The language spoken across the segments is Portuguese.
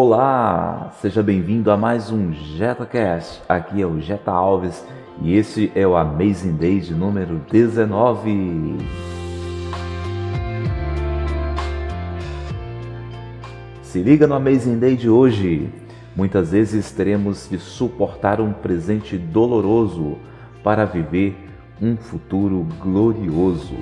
Olá, seja bem-vindo a mais um JetaCast. Aqui é o Jeta Alves e esse é o Amazing Day de número 19. Se liga no Amazing Day de hoje. Muitas vezes teremos de suportar um presente doloroso para viver um futuro glorioso.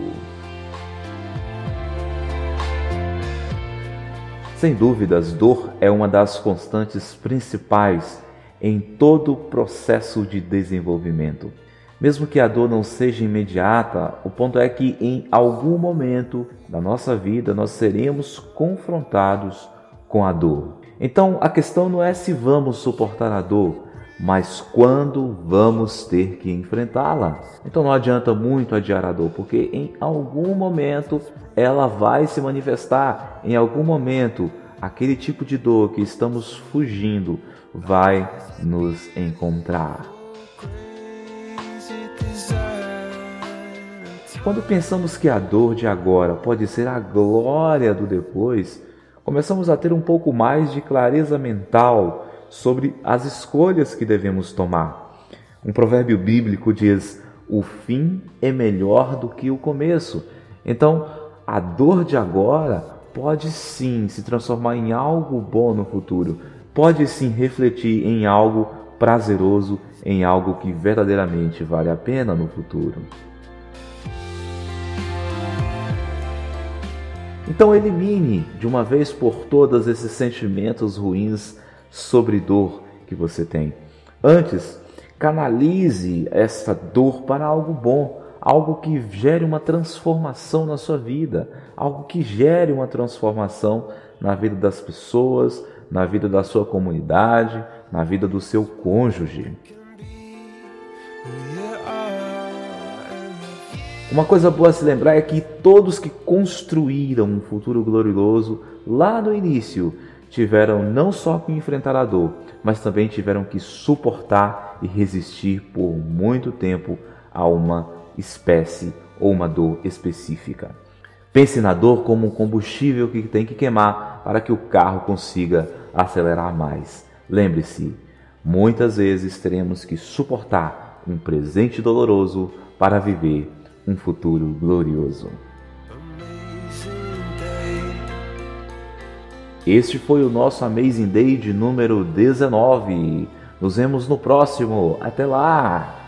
Sem dúvidas, dor é uma das constantes principais em todo o processo de desenvolvimento. Mesmo que a dor não seja imediata, o ponto é que em algum momento da nossa vida nós seremos confrontados com a dor. Então a questão não é se vamos suportar a dor, mas quando vamos ter que enfrentá-la. Então não adianta muito adiar a dor, porque em algum momento ela vai se manifestar, em algum momento aquele tipo de dor que estamos fugindo vai nos encontrar. Quando pensamos que a dor de agora pode ser a glória do depois, começamos a ter um pouco mais de clareza mental sobre as escolhas que devemos tomar. Um provérbio bíblico diz: o fim é melhor do que o começo. Então, a dor de agora pode sim se transformar em algo bom no futuro, pode sim refletir em algo prazeroso, em algo que verdadeiramente vale a pena no futuro. Então elimine de uma vez por todas esses sentimentos ruins sobre dor que você tem. Antes, canalize essa dor para algo bom, algo que gere uma transformação na sua vida, algo que gere uma transformação na vida das pessoas, na vida da sua comunidade, na vida do seu cônjuge. Uma coisa boa a se lembrar é que todos que construíram um futuro glorioso lá no início tiveram não só que enfrentar a dor, mas também tiveram que suportar e resistir por muito tempo a uma espécie ou uma dor específica. Pense na dor como um combustível que tem que queimar para que o carro consiga acelerar mais. Lembre-se, muitas vezes teremos que suportar um presente doloroso para viver um futuro glorioso. Este foi o nosso Amazing Day de número 19. Nos vemos no próximo. Até lá!